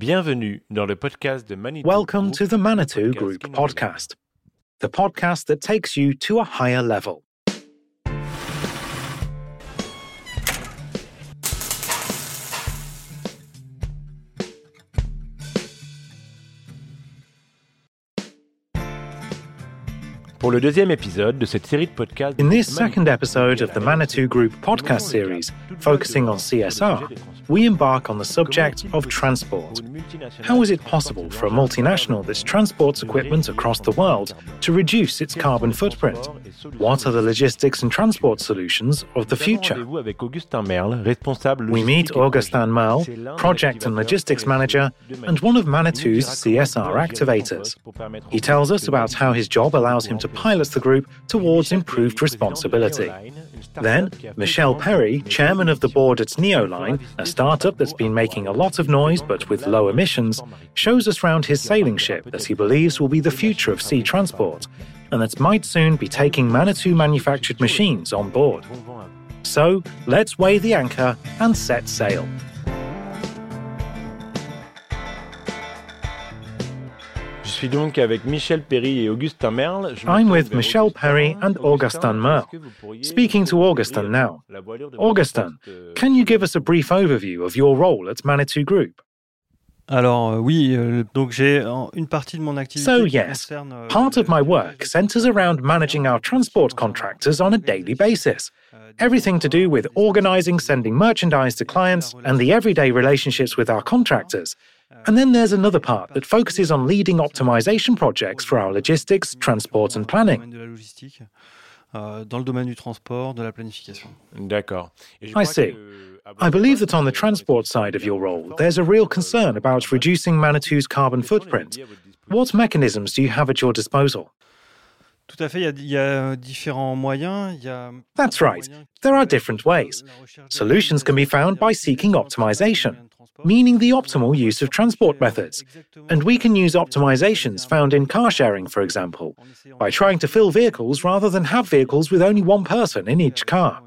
Bienvenue dans le podcast de Manitou. Welcome Group, to the Manitou Group podcast, the podcast that takes you to a higher level. Pour le deuxième épisode de cette série de podcasts. In this second episode of the Manitou Group podcast series, focusing on CSR, we embark on the subject of transport. How is it possible for a multinational that transports equipment across the world to reduce its carbon footprint? What are the logistics and transport solutions of the future? We meet Augustin Merle, project and logistics manager, and one of Manitou's CSR activators. He tells us about how his job allows him to pilot the group towards improved responsibility. Then, Michel Péry, chairman of the board at Neoline, a startup that's been making a lot of noise but with low emissions, shows us round his sailing ship that he believes will be the future of sea transport and that might soon be taking Manitou manufactured machines on board. So, let's weigh the anchor and set sail. Suis donc avec Michel Péry et Augustin Merle. Je I'm with Michel Augustin. Péry and Augustin Merle. Est-ce que vous pourriez Speaking to Augustin now. la voilure de votre Augustin, euh, can you give us a brief overview of your role at Manitou Group? Alors euh, oui, euh, donc j'ai une partie de mon activité So, yes, euh, Part of my work centers around managing our transport contractors on a daily basis. euh, Everything to do with organizing sending merchandise to clients and the everyday relationships with our contractors. And then there's another part that focuses on leading optimization projects for our logistics, transport, and planning. domaine de la logistique, euh, dans le domaine du transport, de la planification. D'accord. I see. que, à I votre believe that on the transport side of your role, there's a real concern euh, about reducing Manitou's carbon quels sont les footprint. leviers à votre disposition What mechanisms do you have at your disposal? Tout à fait, il y a, il y a euh, différents moyens. Il y a That's right. There are different euh, ways. la recherche de Solutions can be found by seeking optimization, meaning the optimal use of transport methods. And we can use optimizations found in car sharing, for example, by trying to fill vehicles rather than have vehicles with only one person in each car.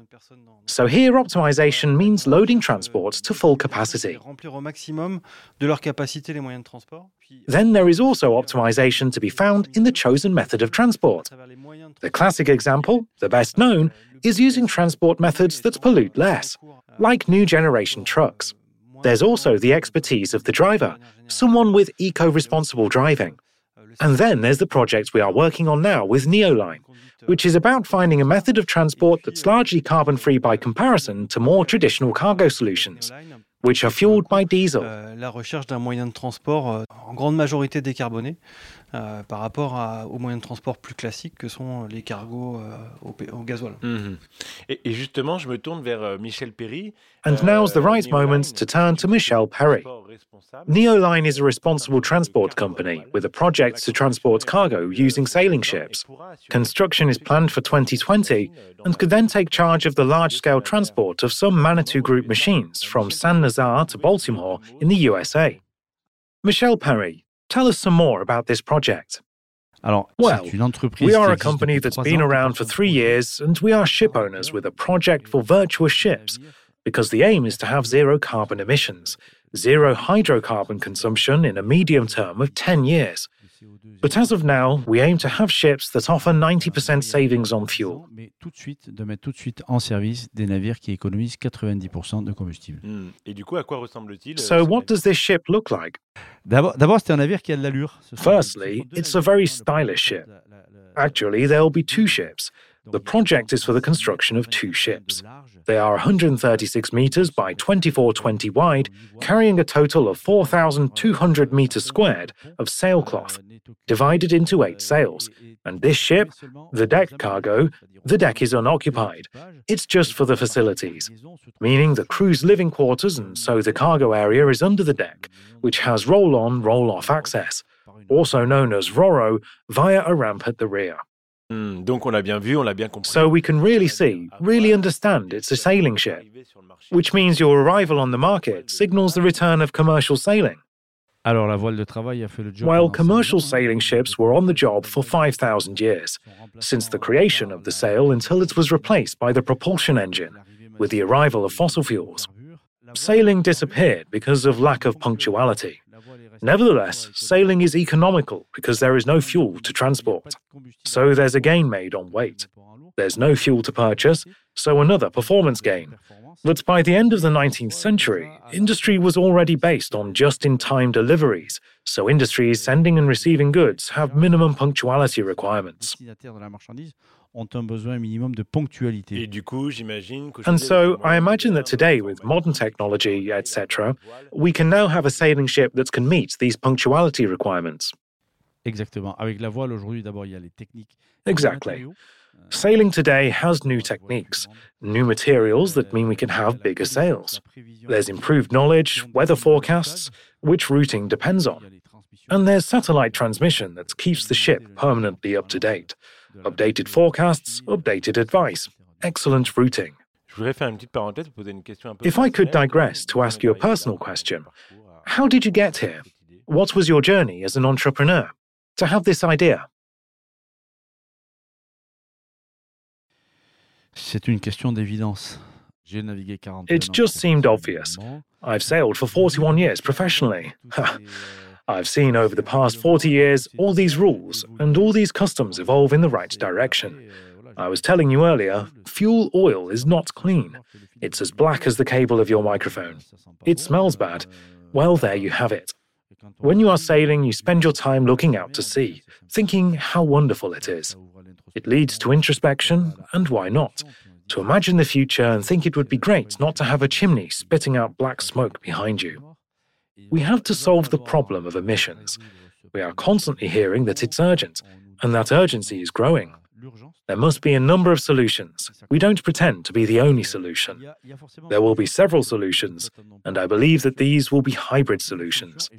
So here, optimization means euh, loading transports to full capacity. Remplir au maximum de leur capacité les moyens de transport. puis- euh, Then there is also euh, optimization to be found in the chosen method of transport. À travers les moyens de The classic example, the best known, is using transport methods that pollute less, like new generation trucks. There's also the expertise of the driver, someone with eco responsible driving. And then there's the project we are working on now with Neoline, which is about finding a method of transport that's largely carbon free by comparison to more traditional cargo solutions, which are fueled by diesel. Euh, la recherche d'un moyen de transport euh, en grande majorité décarboné euh, par rapport aux moyens de transport plus classiques que sont les cargos au, gasoil. Mhm. et, et justement, je me tourne vers Michel Péry. And now's the right moment to turn to Michel Péry. Neoline is a responsible transport company with a project to transport cargo using sailing ships. Construction is planned for 2020 and could then take charge of the large scale transport of some Manitou Group machines from Saint Nazaire to Baltimore in the USA. Michel Péry, tell us some more about this project. Well, c'est une entreprise We are a company that's been around for three years, and we are ship owners with a project for virtuous ships because the aim is to have zero carbon emissions, zero hydrocarbon consumption in a medium term of 10 years. But as of now, we aim to have ships that offer 90% savings on fuel. Mais tout de suite, de mettre tout de suite en service des navires qui économisent 90% de combustible. Mhm. Et du coup, à quoi ressemble-t-il euh, So, what does this ship look like? D'abord, d'abord, c'est un navire qui a de l'allure. Firstly, ce sont deux it's a very stylish ship. Actually, there will be two ships. The project is for the construction of two ships. They are 136 meters by 2420 wide, carrying a total of 4,200 meters squared of sailcloth, divided into eight sails. And this ship, the deck cargo, the deck is unoccupied. It's just for the facilities, meaning the crew's living quarters, and so the cargo area is under the deck, which has roll on, roll off access, also known as RORO, via a ramp at the rear. Hmm, donc, on l'a bien vu, on l'a bien compris. So we can really see, really understand it's a sailing ship, which means your arrival on the market signals the return of commercial sailing. Alors, la voile de travail a fait le job. Well, commercial sailing ships were on the job for 5,000 years, since the creation of the sail until it was replaced by the propulsion engine, with the arrival of fossil fuels. Sailing disappeared because of lack of punctuality. Nevertheless, sailing is economical because there is no fuel to transport. So there's a gain made on weight. There's no fuel to purchase, so another performance gain. But by the end of the 19th century, industry was already based on just in time deliveries, so industries sending and receiving goods have minimum punctuality requirements. And so I imagine that today, with modern technology, etc., we can now have a sailing ship that can meet these punctuality requirements. Exactly. Sailing today has new techniques, new materials that mean we can have bigger sails. There's improved knowledge, weather forecasts, which routing depends on. And there's satellite transmission that keeps the ship permanently up to date. Updated forecasts, updated advice, excellent routing. If I could digress to ask you a personal question, how did you get here? What was your journey as an entrepreneur? To have this idea? C'est une question d'évidence. It just seemed obvious. I've sailed for 41 years professionally. I've seen over the past 40 years all these rules and all these customs evolve in the right direction. I was telling you earlier, fuel oil is not clean. It's as black as the cable of your microphone. It smells bad. Well, there you have it. When you are sailing, you spend your time looking out to sea, thinking how wonderful it is. It leads to introspection, and why not? To imagine the future and think it would be great not to have a chimney spitting out black smoke behind you. We have to solve the problem of emissions. We are constantly hearing that it's urgent, and that urgency is growing. There must be a number of solutions. We don't pretend to be the only solution. There will be several solutions, and I believe that these will be hybrid solutions.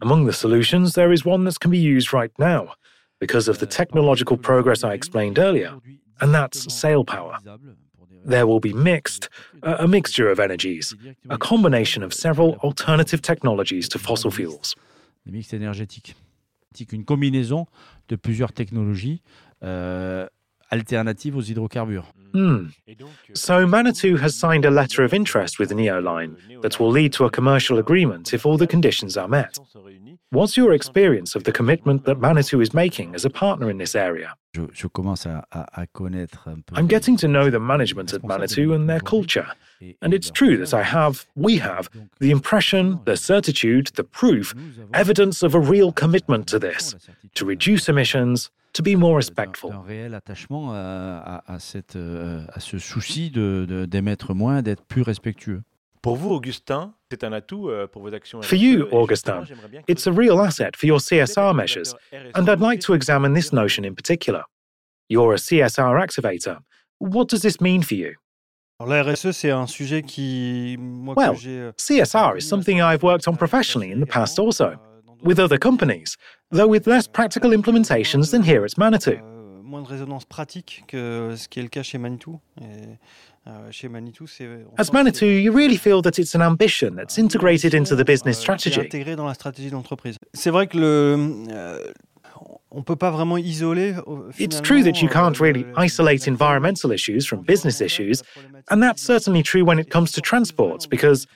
Among the solutions, there is one that can be used right now because of the technological progress I explained earlier, and that's sail power. There will be mixed, a mixture of energies, a combination of several alternative technologies to fossil fuels. Une combinaison de plusieurs technologies euh, alternatives aux hydrocarbures. Hmm. So Manitou has signed a letter of interest with Neoline that will lead to a commercial agreement if all the conditions are met. What's your experience of the commitment that Manitou is making as a partner in this area? I'm getting to know the management at Manitou and their culture. And it's true that I have, we have, the impression, the certitude, the proof, evidence of a real commitment to this, to reduce emissions, to be more respectful. Un réel attachement à, à, cette, euh, à ce souci de, d'émettre moins, d'être plus respectueux. Pour vous, Augustin, c'est un atout euh, pour vos actions. For you, Augustin, it's a real asset for your CSR measures, and I'd like to examine this notion in particular. You're a CSR activator. What does this mean for you? La RSE, c'est un sujet qui, moi, well, euh, CSR is something I've worked on professionally in the past also, euh, with other companies, though with less practical implementations than here at Manitou. Euh, Euh, moins de résonance pratique que ce qui est le cas chez Manitou. Et Euh, As Manitou, you really feel that it's an ambition that's ah, integrated into the business euh, strategy. Intégré dans la stratégie d'entreprise. C'est vrai que le euh, on peut pas vraiment isoler. Euh, it's true that you euh, can't really isolate environmental issues from business issues, and that's certainly true when it comes to transport, because,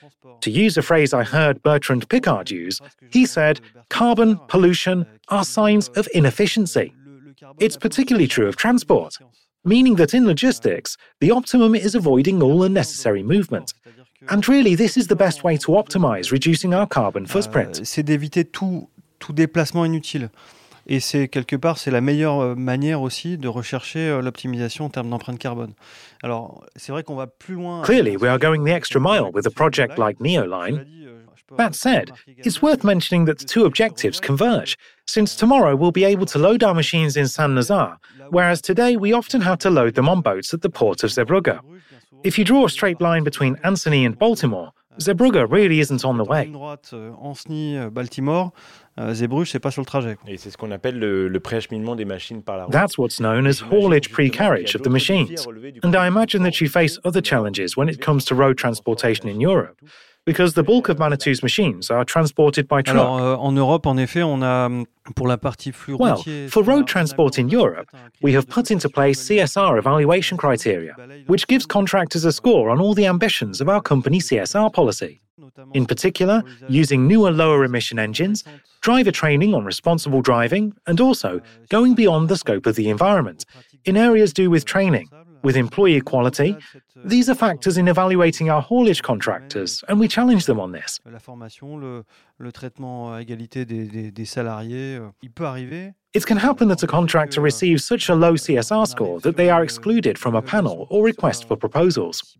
to use a phrase I heard Bertrand Piccard use, he said, carbon, pollution euh, are signs of inefficiency. It's particularly true of transport meaning that in logistics, the optimum is avoiding all unnecessary movement. And really, this is the best way to optimize reducing our carbon euh, footprint. Euh, c'est d'éviter tout, tout déplacement inutile. Et c'est quelque part, c'est la meilleure euh, manière aussi de rechercher euh, l'optimisation en termes d'empreinte carbone. Alors, c'est vrai qu'on va plus loin. Clearly, we are going the extra mile with a project like Neoline. Euh, that said, it's worth mentioning that the two objectives converge, since tomorrow we'll be able to load our machines in Saint Nazaire, whereas today we often have to load them on boats at the port of Zeebrugge. If you draw a straight line between Ancenis and Baltimore, Zeebrugge really isn't on the way. Euh, Baltimore, c'est pas sur le trajet. Et c'est ce qu'on appelle le, le préacheminement des machines par la route. That's what's known as haulage pre-carriage of the machines. And I imagine that you face other challenges when it comes to road transportation in Europe. because the bulk of Manitou's machines are transported by truck. Alors, euh, en Europe, en effet, on a mm, pour la partie flux Well, for road transport in Europe, we have put into place CSR evaluation criteria, which gives contractors a score on all the ambitions of our company CSR policy. In particular, using newer lower emission engines, driver training on responsible driving, and also going beyond the scope of the environment in areas due with training, with employee equality. These are factors in evaluating our haulage contractors, and we challenge them on this. Euh, il peut arriver. It can happen that a contractor receives such a low CSR score that they are excluded from a panel or request for proposals.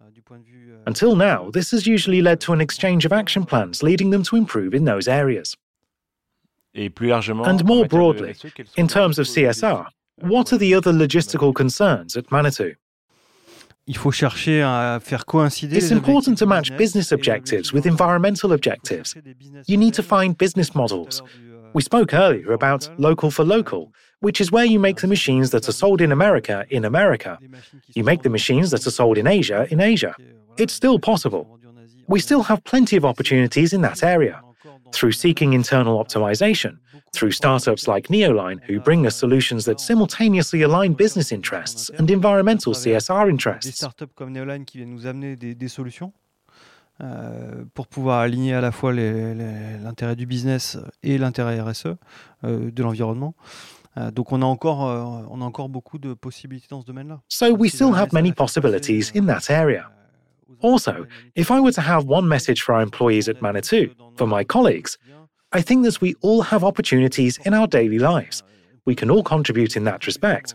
Si faible, euh, du point de vue, euh, Until now, this has usually led to an exchange of action plans leading them to improve in those areas. Et plus largement, And more broadly, RSE, quels sont in terms of CSR, euh, what are the other logistical concerns at Manitou? il faut chercher à faire coïncider. It's important to match business business objectives with environmental objectives. chercher des business You need to find business models. We spoke earlier about local for local, which is where you make the machines that are sold in America in America. You make the machines that are sold in Asia in Asia. It's still possible. We still have plenty of opportunities in that area. Through seeking internal optimization, through startups like. Neoline, who bring us solutions that simultaneously align business interests and environmental CSR interests. Euh, pour pouvoir aligner à la fois l'intérêt du business et l'intérêt RSE euh, de l'environnement. Euh, donc on a encore euh, on a encore beaucoup de possibilités dans ce domaine-là. So we still have many va faire passer, possibilities euh, in that area. Euh, also, if I were to have one message for our employees at Manitou, for my colleagues, I think that we all have opportunities in our daily euh, lives. We can all contribute in that respect.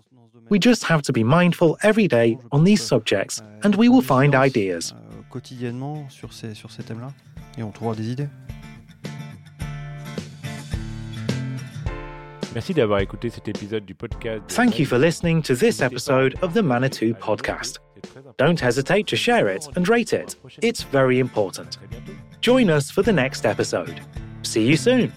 We just have to be mindful every day on these subjects and we will find ideas. Quotidiennement sur ces sur ces thèmes-là et on trouvera des idées. Merci d'avoir écouté cet épisode du podcast. Thank you for listening to this episode of the Manitou podcast. Don't hesitate to share it and rate it. It's very important. Join us for the next episode. See you soon.